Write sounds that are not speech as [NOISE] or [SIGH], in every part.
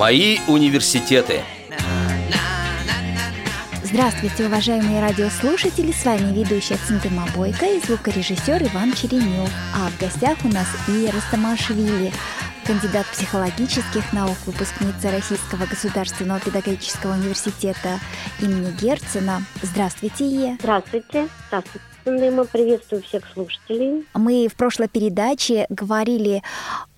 Мои университеты. Здравствуйте, уважаемые радиослушатели! С вами ведущая Цинтыма Бойко и звукорежиссер Иван Черенев. А в гостях у нас Ира Самашвили, кандидат психологических наук, выпускница Российского государственного педагогического университета имени Герцена. Здравствуйте, Е. Здравствуйте. Здравствуйте. Мы приветствую всех слушателей. Мы в прошлой передаче говорили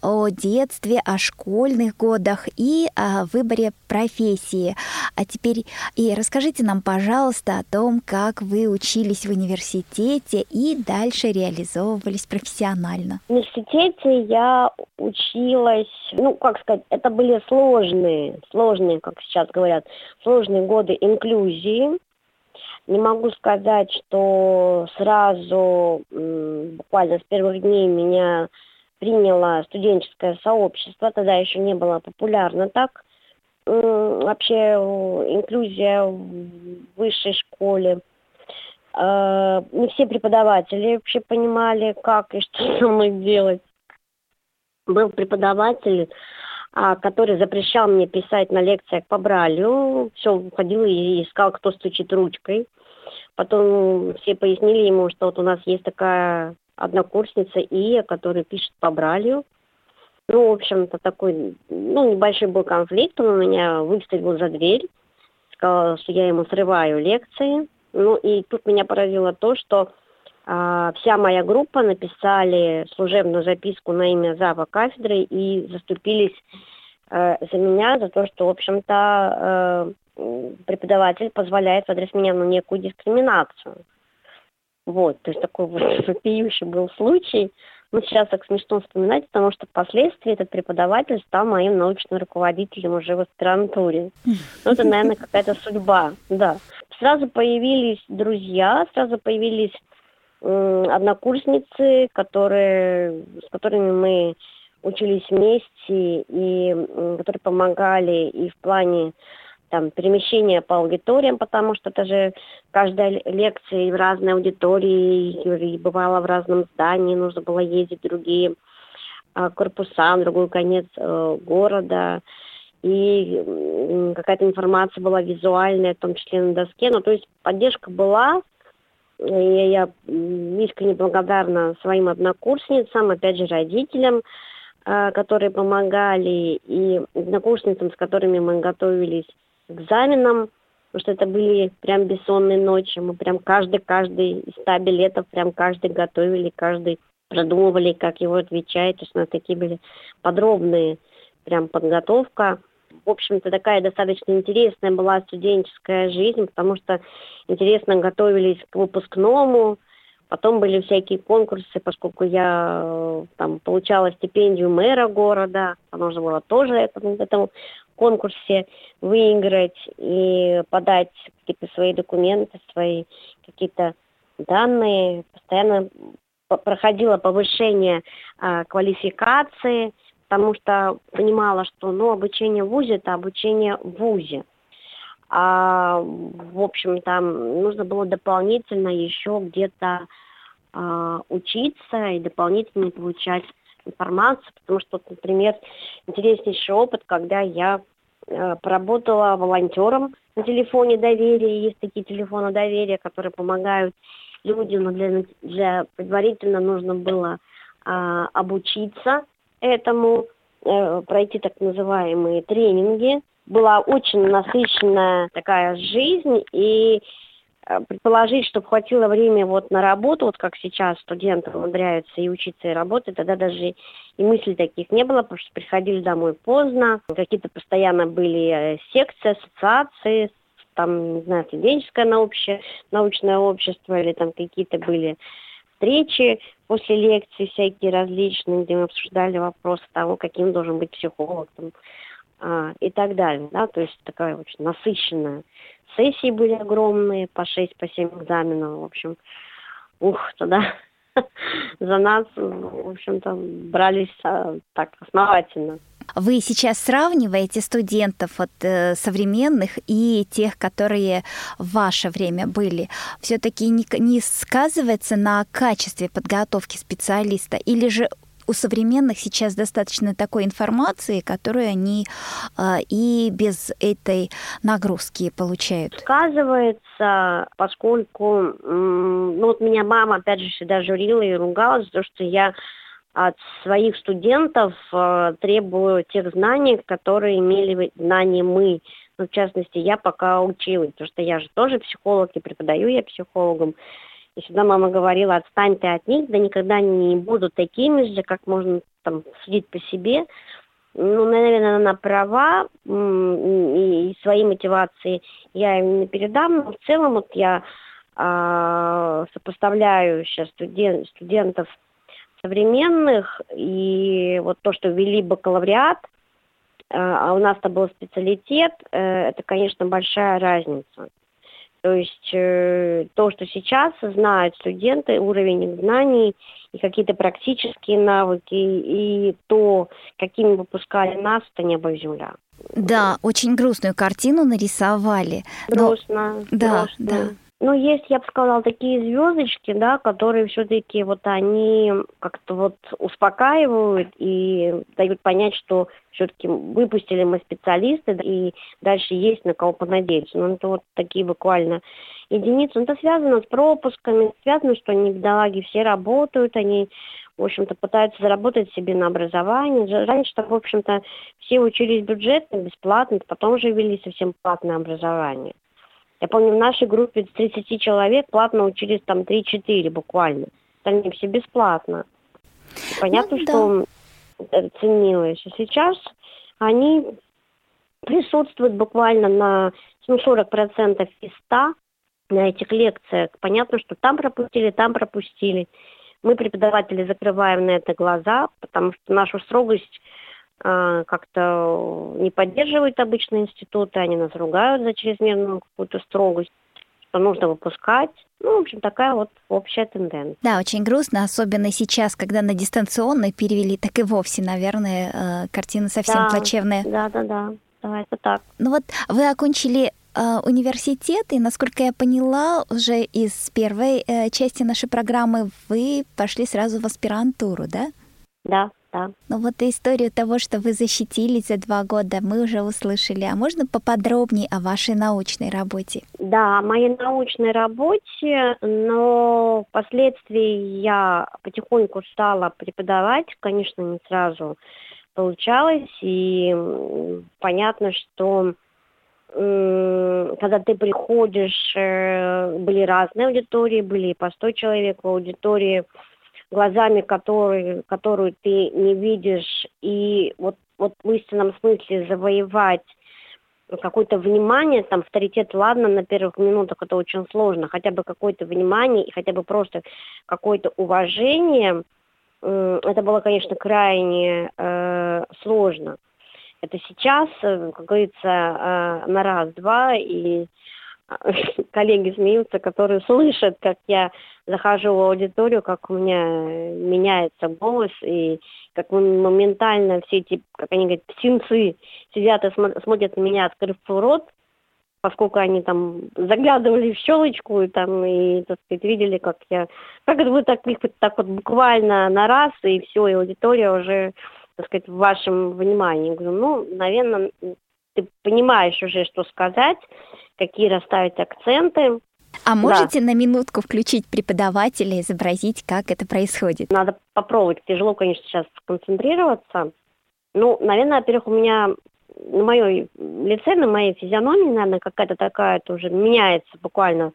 о детстве, о школьных годах и о выборе профессии. А теперь и расскажите нам, пожалуйста, о том, как вы учились в университете и дальше реализовывались профессионально. В университете я училась, ну, как сказать, это были сложные, сложные, как сейчас говорят, сложные годы инклюзии. Не могу сказать, что сразу, буквально с первых дней меня приняло студенческое сообщество, тогда еще не было популярно так. Вообще инклюзия в высшей школе. А, не все преподаватели вообще понимали, как и что [LAUGHS] со мной делать. Был преподаватель, который запрещал мне писать на лекциях по бралю. Все, ходил и искал, кто стучит ручкой. Потом все пояснили ему, что вот у нас есть такая однокурсница Ия, которая пишет по Бралью. Ну, в общем-то, такой, ну, небольшой был конфликт, он у меня выставил за дверь, сказал, что я ему срываю лекции. Ну, и тут меня поразило то, что а, вся моя группа написали служебную записку на имя зава кафедры и заступились э, за меня, за то, что, в общем-то, э, преподаватель позволяет в адрес меня ну, некую дискриминацию. Вот, то есть такой вот [LAUGHS] вопиющий был случай. Ну, сейчас так смешно вспоминать, потому что впоследствии этот преподаватель стал моим научным руководителем уже в аспирантуре. Ну, это, наверное, какая-то судьба, да. Сразу появились друзья, сразу появились однокурсницы, которые, с которыми мы учились вместе и которые помогали и в плане там, перемещение по аудиториям, потому что это же каждая лекция в разной аудитории, и бывало в разном здании, нужно было ездить в другие а, корпуса, на другой конец э, города, и какая-то информация была визуальная, в том числе на доске, ну, то есть поддержка была, и я искренне благодарна своим однокурсницам, опять же, родителям, э, которые помогали, и однокурсницам, с которыми мы готовились экзаменам, потому что это были прям бессонные ночи. Мы прям каждый-каждый из ста билетов прям каждый готовили, каждый продумывали, как его отвечать. То есть у нас такие были подробные прям подготовка. В общем-то, такая достаточно интересная была студенческая жизнь, потому что интересно готовились к выпускному, Потом были всякие конкурсы, поскольку я э, там получала стипендию мэра города, нужно было тоже это, в этом конкурсе выиграть и подать какие-то свои документы, свои какие-то данные. Постоянно проходило повышение а, квалификации, потому что понимала, что ну, обучение в ВУЗе – это обучение в ВУЗе. А, в общем, там нужно было дополнительно еще где-то а, учиться и дополнительно получать информацию, потому что, например, интереснейший опыт, когда я э, поработала волонтером на телефоне доверия, есть такие телефоны доверия, которые помогают людям, но для, для предварительно нужно было э, обучиться этому, э, пройти так называемые тренинги. Была очень насыщенная такая жизнь, и Э, предположить, чтобы хватило времени вот на работу, вот как сейчас студенты умудряются и учиться, и работать, тогда даже и мыслей таких не было, потому что приходили домой поздно, какие-то постоянно были э, секции, ассоциации, там, не знаю, студенческое научное, научное общество или там какие-то были встречи после лекций всякие различные, где мы обсуждали вопросы того, каким должен быть психолог там, а, и так далее. Да? То есть такая очень насыщенная сессии были огромные, по 6, по 7 экзаменов, в общем, ух, тогда [LAUGHS] за нас, в общем-то, брались а, так основательно. Вы сейчас сравниваете студентов от э, современных и тех, которые в ваше время были. Все-таки не, не сказывается на качестве подготовки специалиста, или же у современных сейчас достаточно такой информации, которую они э, и без этой нагрузки получают. Сказывается, поскольку, ну вот меня мама опять же всегда журила и ругала за то, что я от своих студентов э, требую тех знаний, которые имели знания мы. Ну, в частности, я пока училась, потому что я же тоже психолог и преподаю я психологом. И всегда мама говорила, отстань ты от них, да никогда не будут такими же, как можно там судить по себе. Ну, наверное, она права, и, свои мотивации я им не передам, но в целом вот я э, сопоставляю сейчас студент, студентов современных, и вот то, что ввели бакалавриат, э, а у нас-то был специалитет, э, это, конечно, большая разница. То есть э, то, что сейчас знают студенты, уровень знаний и какие-то практические навыки, и то, какими выпускали нас, это небо и земля. Да, очень грустную картину нарисовали. Грустно. Но... Да, грустно. да. Ну, есть, я бы сказала, такие звездочки, да, которые все-таки вот они как-то вот успокаивают и дают понять, что все-таки выпустили мы специалисты, и дальше есть на кого понадеяться. Ну, это вот такие буквально единицы. Но это связано с пропусками, связано, что они, бедолаги, все работают, они, в общем-то, пытаются заработать себе на образование. Раньше-то, в общем-то, все учились бюджетно, бесплатно, потом же ввели совсем платное образование. Я помню, в нашей группе 30 человек платно учились там 3-4 буквально. Остальные все бесплатно. Понятно, ну, что да. ценилось. А сейчас они присутствуют буквально на ну, 40% из 100 на этих лекциях. Понятно, что там пропустили, там пропустили. Мы, преподаватели, закрываем на это глаза, потому что нашу строгость как-то не поддерживают обычные институты, они нас ругают за чрезмерную какую-то строгость, что нужно выпускать. Ну, в общем, такая вот общая тенденция. Да, очень грустно, особенно сейчас, когда на дистанционный перевели, так и вовсе, наверное, э, картина совсем да, плачевная. Да, да, да, да, это так. Ну вот вы окончили э, университет, и, насколько я поняла, уже из первой э, части нашей программы вы пошли сразу в аспирантуру, да? Да, да. Ну вот историю того, что вы защитились за два года, мы уже услышали. А можно поподробнее о вашей научной работе? Да, о моей научной работе, но впоследствии я потихоньку стала преподавать, конечно, не сразу получалось, и понятно, что когда ты приходишь, э, были разные аудитории, были по 100 человек в аудитории, глазами, которые, которую ты не видишь, и вот, вот в истинном смысле завоевать какое-то внимание, там, авторитет, ладно, на первых минутах это очень сложно, хотя бы какое-то внимание и хотя бы просто какое-то уважение, это было, конечно, крайне э, сложно. Это сейчас, э, как говорится, э, на раз-два, и [LAUGHS] коллеги смеются, которые слышат, как я захожу в аудиторию, как у меня меняется голос, и как моментально все эти, как они говорят, птенцы сидят и смотрят на меня, открыв рот, поскольку они там заглядывали в щелочку и там, и, так сказать, видели, как я, как это вы так, так вот буквально на раз, и все, и аудитория уже, так сказать, в вашем внимании. Говорю, ну, наверное, ты понимаешь уже, что сказать, какие расставить акценты. А можете да. на минутку включить преподавателя, изобразить, как это происходит? Надо попробовать. Тяжело, конечно, сейчас сконцентрироваться. Ну, наверное, во-первых, у меня на моей лице, на моей физиономии, наверное, какая-то такая тоже меняется буквально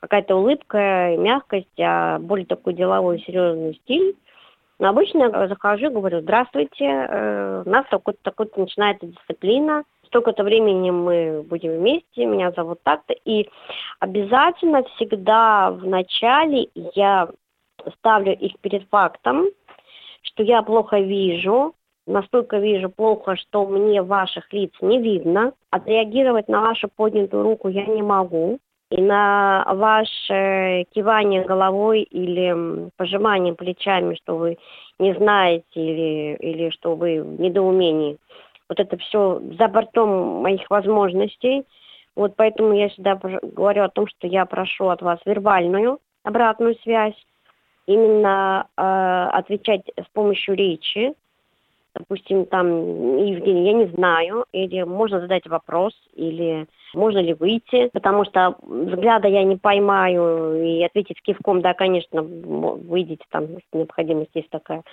какая-то улыбка, мягкость, а более такой деловой, серьезный стиль. Но обычно я захожу и говорю, здравствуйте, э, у нас такой-то такой начинается дисциплина, столько-то времени мы будем вместе, меня зовут так-то. И обязательно всегда в начале я ставлю их перед фактом, что я плохо вижу, настолько вижу плохо, что мне ваших лиц не видно. Отреагировать на вашу поднятую руку я не могу. И на ваше кивание головой или пожимание плечами, что вы не знаете или, или что вы в недоумении – вот это все за бортом моих возможностей. Вот поэтому я всегда говорю о том, что я прошу от вас вербальную обратную связь. именно э, отвечать с помощью речи, допустим, там, Евгений, я не знаю, или можно задать вопрос, или можно ли выйти, потому что взгляда я не поймаю, и ответить кивком, да, конечно, выйдите, там, необходимость есть такая.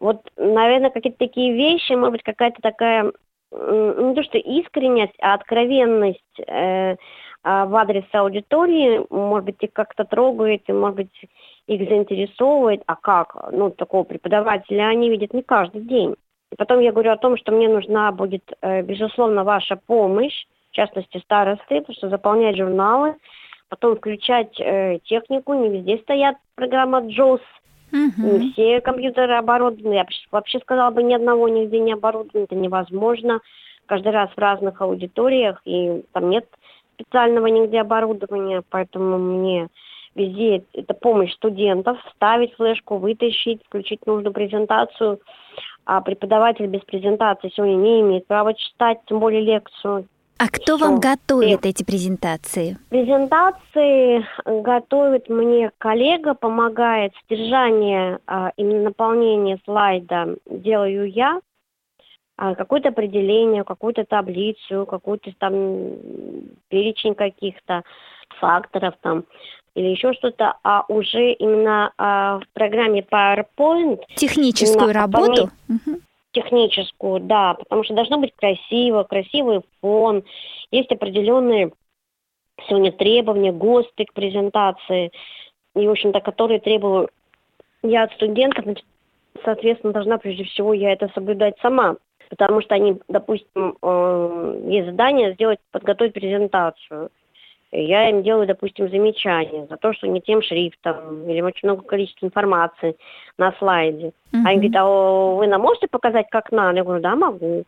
Вот, наверное, какие-то такие вещи, может быть, какая-то такая, не то что искренность, а откровенность э, а, в адрес аудитории, может быть, их как-то трогает, и, может быть, их заинтересовывает, а как? Ну, такого преподавателя они видят не каждый день. И потом я говорю о том, что мне нужна будет, э, безусловно, ваша помощь, в частности, старосты, потому что заполнять журналы, потом включать э, технику, не везде стоят программа JOS, угу. не все компьютеры оборудованы, я вообще сказала бы, ни одного нигде не оборудовано, это невозможно, каждый раз в разных аудиториях, и там нет специального нигде оборудования, поэтому мне везде это помощь студентов, вставить флешку, вытащить, включить нужную презентацию. А преподаватель без презентации сегодня не имеет права читать, тем более лекцию. А кто вам готовит эти презентации? Презентации готовит мне коллега, помогает содержание, а, именно наполнение слайда делаю я. А, какое-то определение, какую-то таблицу, какую-то там перечень каких-то факторов там или еще что-то, а уже именно а, в программе PowerPoint. Техническую работу? Техническую, да, потому что должно быть красиво, красивый фон, есть определенные сегодня требования, ГОСТы к презентации, и, в общем-то, которые требую я от студентов, соответственно, должна прежде всего я это соблюдать сама потому что они, допустим, э, есть задание сделать, подготовить презентацию. Я им делаю, допустим, замечание за то, что не тем шрифтом или очень много количества информации на слайде. Uh-huh. Они говорят, а вы нам можете показать, как надо? Я говорю, да, могу.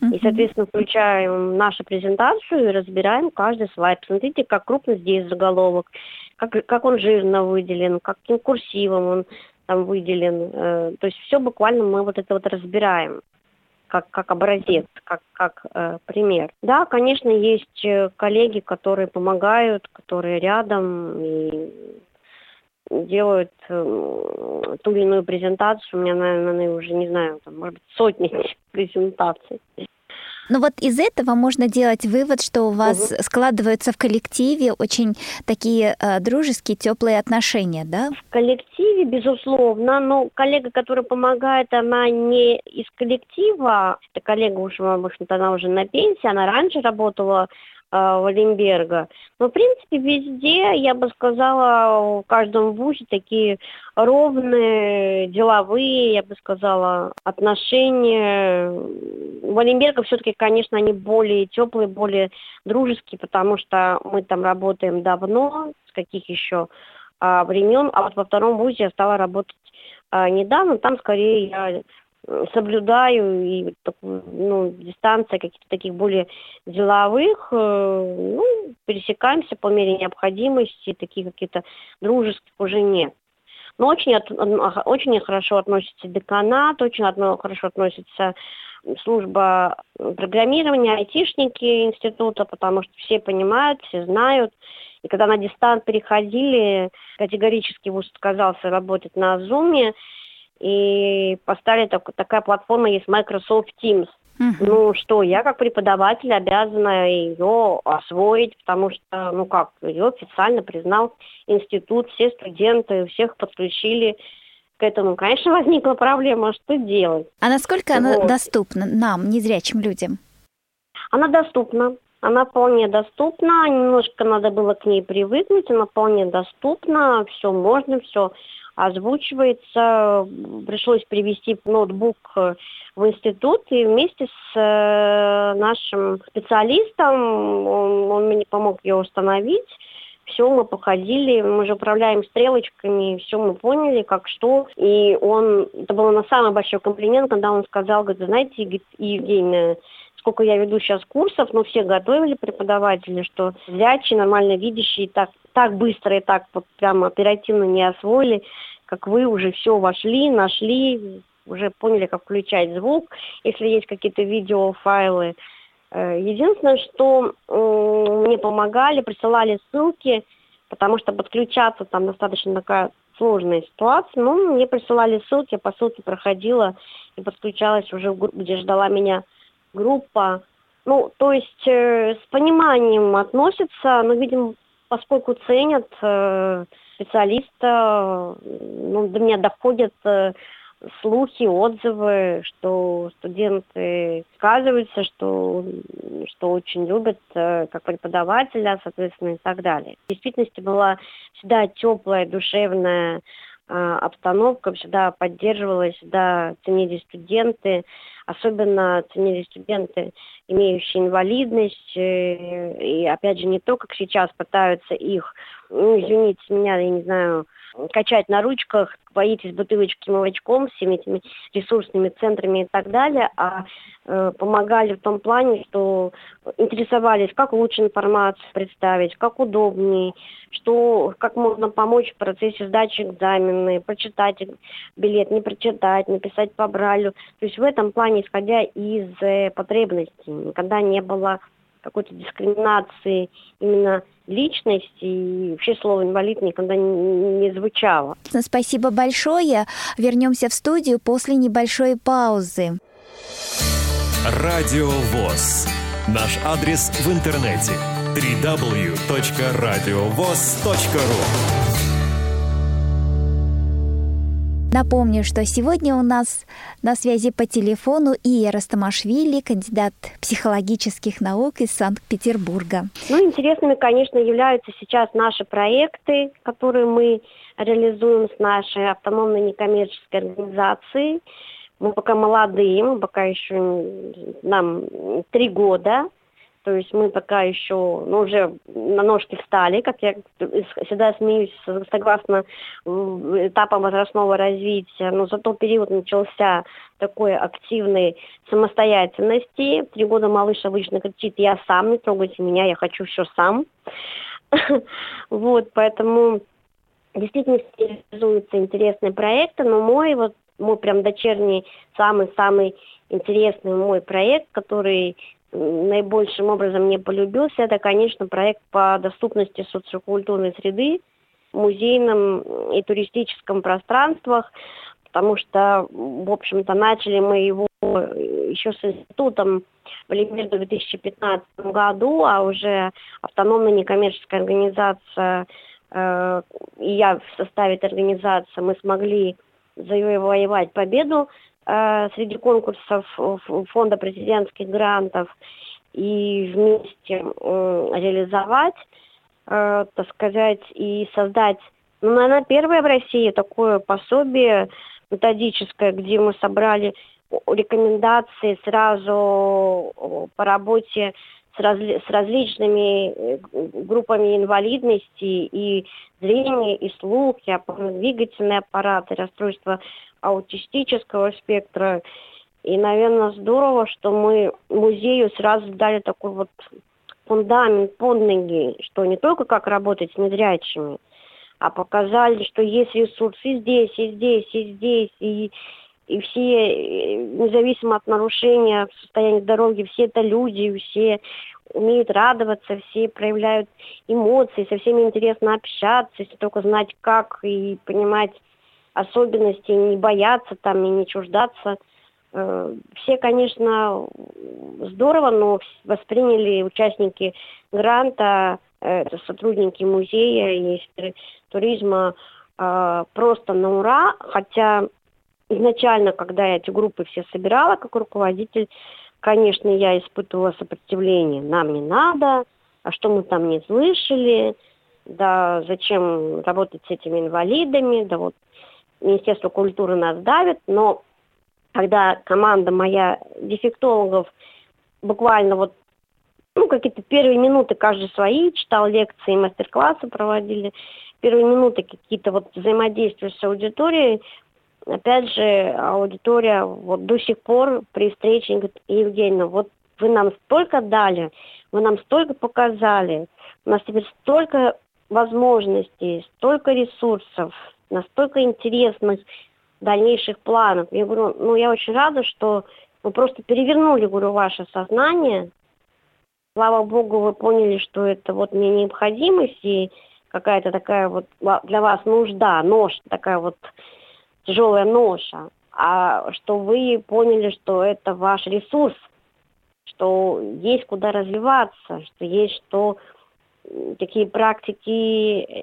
Uh-huh. И, соответственно, включаем нашу презентацию и разбираем каждый слайд. Посмотрите, как крупно здесь заголовок, как, как он жирно выделен, каким курсивом он там выделен. Э, то есть все буквально мы вот это вот разбираем как, как образец, как, как э, пример. Да, конечно, есть э, коллеги, которые помогают, которые рядом и делают э, ту или иную презентацию. У меня, наверное, уже, не знаю, там, может быть, сотни [LAUGHS] презентаций. Но вот из этого можно делать вывод, что у вас угу. складываются в коллективе очень такие э, дружеские, теплые отношения, да? В коллективе, безусловно, но коллега, которая помогает, она не из коллектива. Это коллега уж, в общем-то, она уже на пенсии, она раньше работала Валенберга. Но, в принципе, везде, я бы сказала, в каждом вузе такие ровные, деловые, я бы сказала, отношения. У Валенберга все-таки, конечно, они более теплые, более дружеские, потому что мы там работаем давно, с каких еще а, времен, а вот во втором вузе я стала работать а, недавно, там скорее я соблюдаю и ну, дистанция каких-то таких более деловых, э, ну, пересекаемся по мере необходимости, такие какие-то дружеских уже нет. Но очень, от, очень хорошо относится деканат, очень хорошо относится служба программирования, айтишники института, потому что все понимают, все знают. И когда на дистант переходили, категорически ВУЗ отказался работать на Zoom, и поставили так, такая платформа есть Microsoft Teams. Uh-huh. Ну что, я как преподаватель обязана ее освоить, потому что, ну как, ее официально признал институт, все студенты, всех подключили к этому. Конечно, [LAUGHS] возникла проблема, что делать. А насколько вот. она доступна нам, незрячим людям? Она доступна. Она вполне доступна, немножко надо было к ней привыкнуть, она вполне доступна, все можно, все озвучивается. Пришлось привести ноутбук э, в институт и вместе с э, нашим специалистом, он, он мне помог ее установить, все, мы походили, мы же управляем стрелочками, все мы поняли, как что. И он, это был на самый большой комплимент, когда он сказал, говорит, знаете, Евгения, сколько я веду сейчас курсов, ну, все готовили преподаватели, что зрячие, нормально видящие так, так быстро и так вот прямо оперативно не освоили как вы уже все вошли, нашли, уже поняли, как включать звук, если есть какие-то видеофайлы. Э, единственное, что мне помогали, присылали ссылки, потому что подключаться там достаточно такая сложная ситуация. Ну, мне присылали ссылки, по ссылке проходила и подключалась уже в группу, где ждала меня группа. Ну, то есть э, с пониманием относятся, но, видимо, поскольку ценят э, специалиста, ну, до меня доходят э, слухи, отзывы, что студенты сказываются, что, что очень любят э, как преподавателя, соответственно, и так далее. В действительности была всегда теплая, душевная обстановка, всегда поддерживалась, всегда ценили студенты, особенно ценили студенты, имеющие инвалидность, э, и опять же не то, как сейчас пытаются их, ну, извините меня, я не знаю, качать на ручках, боитесь бутылочки молочком, всеми этими ресурсными центрами и так далее, а э, помогали в том плане, что интересовались, как лучше информацию представить, как удобнее, что, как можно помочь в процессе сдачи экзамена, прочитать билет, не прочитать, написать по бралю. То есть в этом плане, исходя из э, потребностей, никогда не было какой-то дискриминации именно личности, и вообще слово инвалид никогда не, не звучало. Спасибо большое. Вернемся в студию после небольшой паузы. Радио ВОЗ. Наш адрес в интернете www.radiovoz.ru Напомню, что сегодня у нас на связи по телефону Ия Растамашвили, кандидат психологических наук из Санкт-Петербурга. Ну, интересными, конечно, являются сейчас наши проекты, которые мы реализуем с нашей автономной некоммерческой организацией. Мы пока молодые, мы пока еще нам три года, то есть мы пока еще, ну, уже на ножки встали, как я всегда смеюсь, согласно этапам возрастного развития, но за тот период начался такой активной самостоятельности. Три года малыш обычно кричит, я сам, не трогайте меня, я хочу все сам. [LAUGHS] Вот, поэтому действительно реализуются интересные проекты, но мой вот мой прям дочерний, самый-самый интересный мой проект, который наибольшим образом мне полюбился, это, конечно, проект по доступности социокультурной среды в музейном и туристическом пространствах, потому что, в общем-то, начали мы его еще с институтом примерно в 2015 году, а уже автономная некоммерческая организация э, и я в составе этой организации, мы смогли завоевать победу среди конкурсов фонда президентских грантов и вместе реализовать, э, так сказать, и создать, ну, наверное, первое в России такое пособие методическое, где мы собрали рекомендации сразу по работе с, разли, с различными э, группами инвалидности и зрение, и слух, и опорно-двигательный аппарат, и расстройства аутистического спектра. И, наверное, здорово, что мы музею сразу дали такой вот фундамент под ноги, что не только как работать с незрячими, а показали, что есть ресурсы и здесь, и здесь, и здесь, и, и все, независимо от нарушения состояния здоровья, все это люди, все умеют радоваться, все проявляют эмоции, со всеми интересно общаться, если только знать как и понимать особенностей, не бояться там и не чуждаться. Э, все, конечно, здорово, но восприняли участники гранта, э, сотрудники музея и туризма э, просто на ура, хотя изначально, когда я эти группы все собирала как руководитель, конечно, я испытывала сопротивление. Нам не надо, а что мы там не слышали, да зачем работать с этими инвалидами, да вот Министерство культуры нас давит, но когда команда моя дефектологов буквально вот ну, какие-то первые минуты каждый свои, читал лекции, мастер-классы проводили, первые минуты какие-то вот взаимодействия с аудиторией, опять же, аудитория вот до сих пор при встрече говорит, Евгения, вот вы нам столько дали, вы нам столько показали, у нас теперь столько возможностей, столько ресурсов, настолько интересных дальнейших планов. Я говорю, ну я очень рада, что вы просто перевернули, говорю, ваше сознание. Слава Богу, вы поняли, что это вот мне необходимость, и какая-то такая вот для вас нужда, нож, такая вот тяжелая ноша, а что вы поняли, что это ваш ресурс, что есть куда развиваться, что есть что такие практики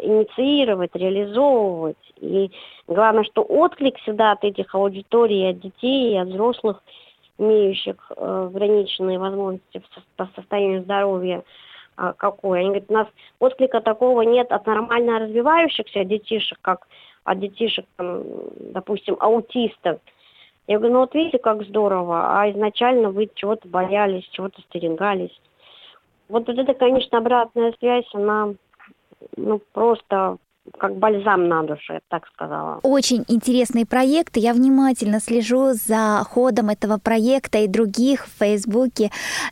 инициировать, реализовывать. И главное, что отклик всегда от этих аудиторий, от детей, от взрослых, имеющих э, ограниченные возможности по состоянию здоровья, э, какой. Они говорят, у нас отклика такого нет от нормально развивающихся детишек, как от детишек, там, допустим, аутистов. Я говорю, ну вот видите, как здорово, а изначально вы чего-то боялись, чего-то стерегались. Вот, это, конечно, обратная связь, она ну, просто как бальзам на душу, я так сказала. Очень интересный проект. Я внимательно слежу за ходом этого проекта и других в Фейсбуке.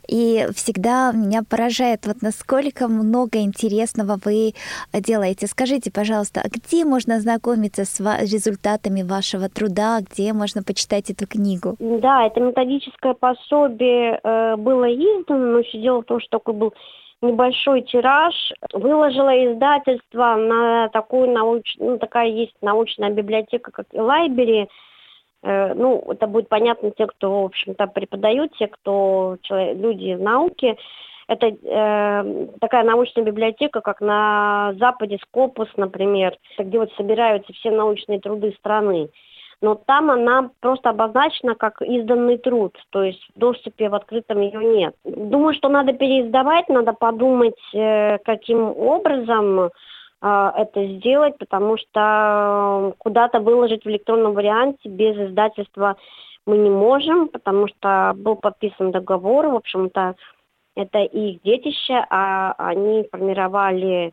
И всегда меня поражает, вот насколько много интересного вы делаете. Скажите, пожалуйста, а где можно ознакомиться с результатами вашего труда, где можно почитать эту книгу? Да, это методическое пособие э, было издано, но все дело в том, что такой был небольшой тираж. Выложила издательство на такую научную, ну, такая есть научная библиотека, как и Library. Э, ну, это будет понятно те, кто, в общем-то, преподают, те, кто человек, люди науки. Это э, такая научная библиотека, как на Западе Скопус, например, где вот собираются все научные труды страны но там она просто обозначена как изданный труд, то есть в доступе в открытом ее нет. Думаю, что надо переиздавать, надо подумать, э, каким образом э, это сделать, потому что куда-то выложить в электронном варианте без издательства мы не можем, потому что был подписан договор, в общем-то, это их детище, а они формировали,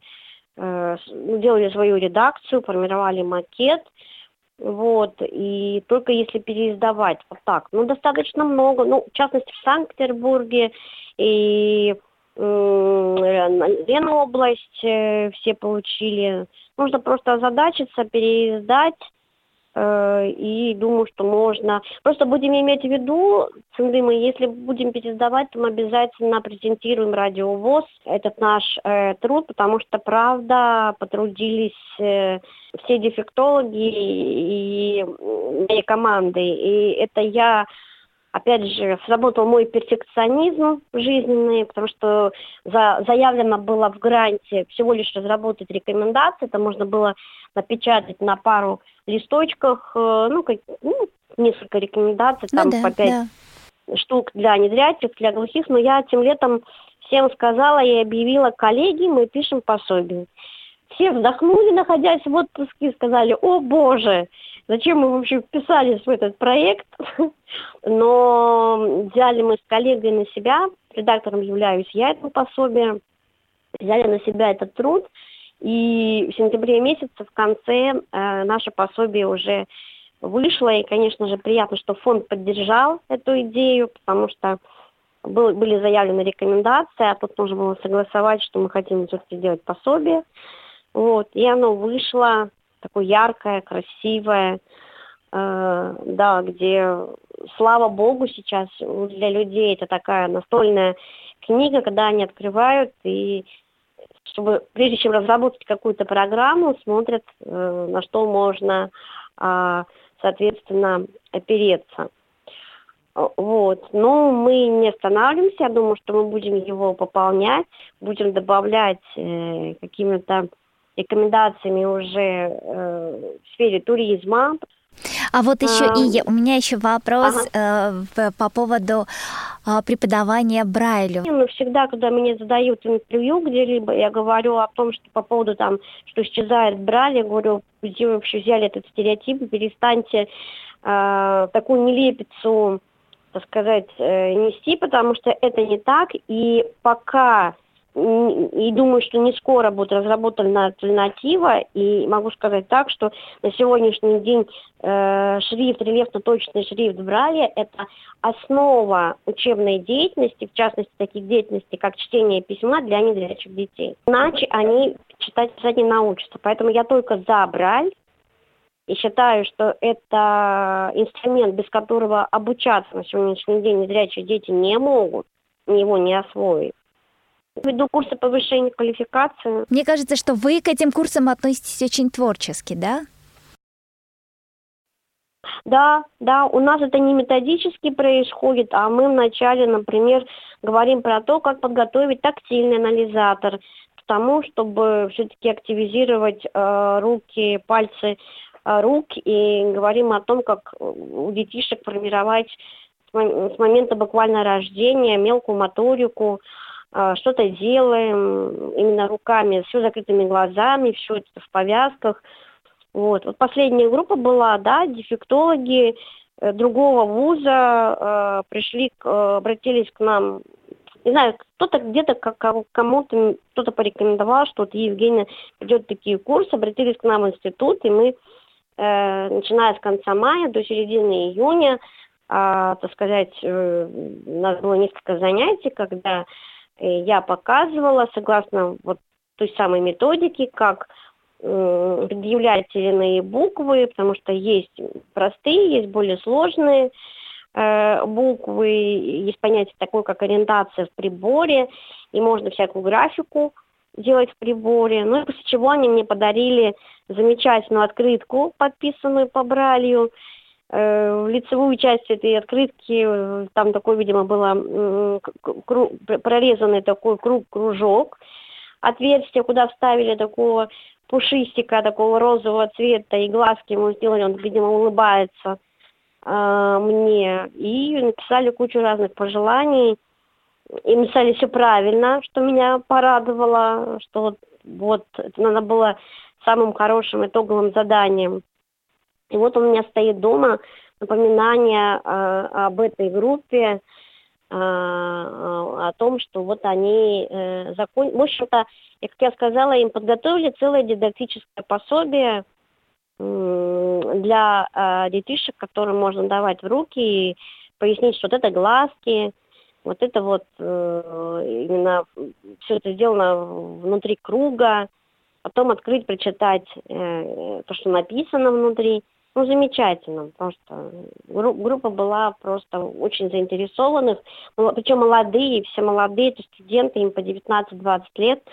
э, делали свою редакцию, формировали макет, вот, и только если переиздавать вот так. Ну, достаточно много, ну, в частности, в Санкт-Петербурге и Ленобласть э, все получили. Нужно просто озадачиться, переиздать, и думаю, что можно. Просто будем иметь в виду, Циндымы, если будем пересдавать, то мы обязательно презентируем радиовоз, этот наш э, труд, потому что, правда, потрудились э, все дефектологи и мои команды. И это я опять же, сработал мой перфекционизм жизненный, потому что за, заявлено было в гранте всего лишь разработать рекомендации, это можно было напечатать на пару листочках, э, ну, как, ну несколько рекомендаций, ну, там да, по пять да. штук для незрячих, для глухих, но я тем летом всем сказала и объявила, коллеги, мы пишем пособие. Все вздохнули, находясь в отпуске, и сказали, о боже, зачем мы вообще вписались в этот проект. [LAUGHS] Но взяли мы с коллегой на себя, редактором являюсь я этого пособия, взяли на себя этот труд, и в сентябре месяце, в конце, э, наше пособие уже вышло, и, конечно же, приятно, что фонд поддержал эту идею, потому что был, были заявлены рекомендации, а тут нужно было согласовать, что мы хотим все-таки сделать пособие. Вот, и оно вышло такое яркое, красивое, э, да, где, слава богу, сейчас для людей это такая настольная книга, когда они открывают и чтобы прежде чем разработать какую-то программу, смотрят, э, на что можно, э, соответственно, опереться. Вот. Но мы не останавливаемся. Я думаю, что мы будем его пополнять, будем добавлять э, какими-то рекомендациями уже э, в сфере туризма. А вот еще а, и у меня еще вопрос ага. э, по поводу э, преподавания Брайлю. Ну, всегда, когда мне задают интервью где-либо, я говорю о том, что по поводу там, что исчезает Брайль, я говорю, где вы вообще взяли этот стереотип, перестаньте э, такую нелепицу, так сказать, э, нести, потому что это не так, и пока и думаю, что не скоро будет разработана альтернатива. И могу сказать так, что на сегодняшний день э, шрифт, рельефно-точный шрифт Брайля – это основа учебной деятельности, в частности, таких деятельностей, как чтение письма для незрячих детей. Иначе они читать писать не научатся. Поэтому я только за Брайль. И считаю, что это инструмент, без которого обучаться на сегодняшний день незрячие дети не могут, его не освоить. Веду курсы повышения квалификации. Мне кажется, что вы к этим курсам относитесь очень творчески, да? Да, да, у нас это не методически происходит, а мы вначале, например, говорим про то, как подготовить тактильный анализатор к тому, чтобы все-таки активизировать э, руки, пальцы э, рук, и говорим о том, как у детишек формировать с момента буквально рождения мелкую моторику, что-то делаем именно руками, все закрытыми глазами, все это в повязках – вот. вот последняя группа была, да, дефектологи э, другого вуза э, пришли, э, обратились к нам. Не знаю, кто-то где-то кому-то кто-то порекомендовал, что вот Евгения ведет такие курсы, обратились к нам в институт, и мы, э, начиная с конца мая до середины июня, э, так сказать, э, у нас было несколько занятий, когда я показывала, согласно вот той самой методике, как Э, предъявлять иные буквы, потому что есть простые, есть более сложные э, буквы, есть понятие такое, как ориентация в приборе, и можно всякую графику делать в приборе. Ну и после чего они мне подарили замечательную открытку, подписанную по бралью. Э, в лицевую часть этой открытки там такой, видимо, было прорезанный такой круг, кружок, отверстие, куда вставили такого пушистика такого розового цвета, и глазки ему сделали, он, видимо, улыбается э, мне. И написали кучу разных пожеланий. И написали все правильно, что меня порадовало, что вот, вот это надо было самым хорошим итоговым заданием. И вот у меня стоит дома напоминание э, об этой группе, а, о том, что вот они э, закон... В общем-то, как я сказала, им подготовили целое дидактическое пособие для э, детишек, которые можно давать в руки и пояснить, что вот это глазки, вот это вот э, именно все это сделано внутри круга, потом открыть, прочитать э, то, что написано внутри. Ну, замечательно, потому что группа была просто очень заинтересованных, причем молодые, все молодые, это студенты, им по 19-20 лет,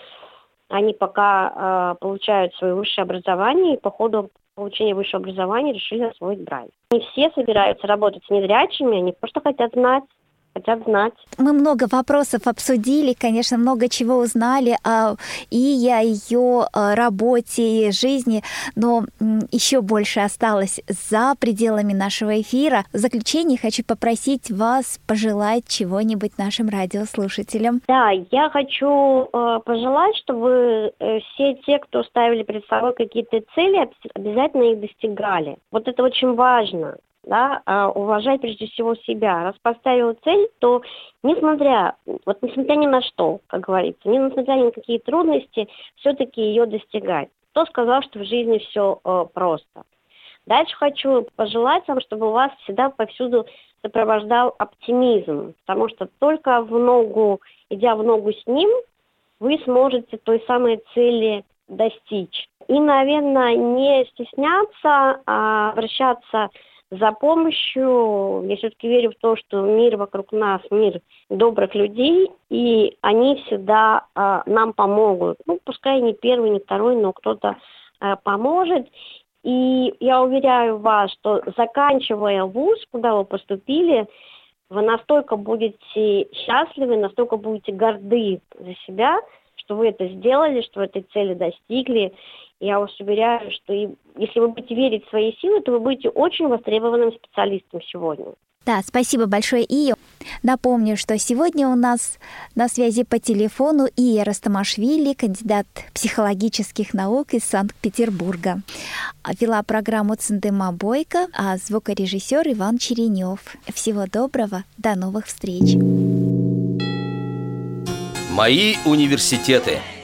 они пока э, получают свое высшее образование, и по ходу получения высшего образования решили освоить Брайль. Не все собираются работать с незрячими, они просто хотят знать, хотят знать. Мы много вопросов обсудили, конечно, много чего узнали о и о ее э, работе и жизни, но еще больше осталось за пределами нашего эфира. В заключение хочу попросить вас пожелать чего-нибудь нашим радиослушателям. Да, я хочу э, пожелать, чтобы э, все те, кто ставили перед собой какие-то цели, обязательно их достигали. Вот это очень важно да, а уважать прежде всего себя. Раз поставил цель, то несмотря, вот несмотря ни на что, как говорится, несмотря ни на какие трудности, все-таки ее достигать. Кто сказал, что в жизни все э, просто? Дальше хочу пожелать вам, чтобы у вас всегда повсюду сопровождал оптимизм, потому что только в ногу, идя в ногу с ним, вы сможете той самой цели достичь. И, наверное, не стесняться, а обращаться за помощью. Я все-таки верю в то, что мир вокруг нас, мир добрых людей, и они всегда э, нам помогут. Ну, пускай не первый, не второй, но кто-то э, поможет. И я уверяю вас, что заканчивая вуз, куда вы поступили, вы настолько будете счастливы, настолько будете горды за себя, что вы это сделали, что вы этой цели достигли. Я вас уверяю, что если вы будете верить в свои силы, то вы будете очень востребованным специалистом сегодня. Да, спасибо большое, Ия. Напомню, что сегодня у нас на связи по телефону Ия Растамашвили, кандидат психологических наук из Санкт-Петербурга. Вела программу Цендема Бойко, а звукорежиссер Иван Черенев. Всего доброго, до новых встреч. Мои университеты –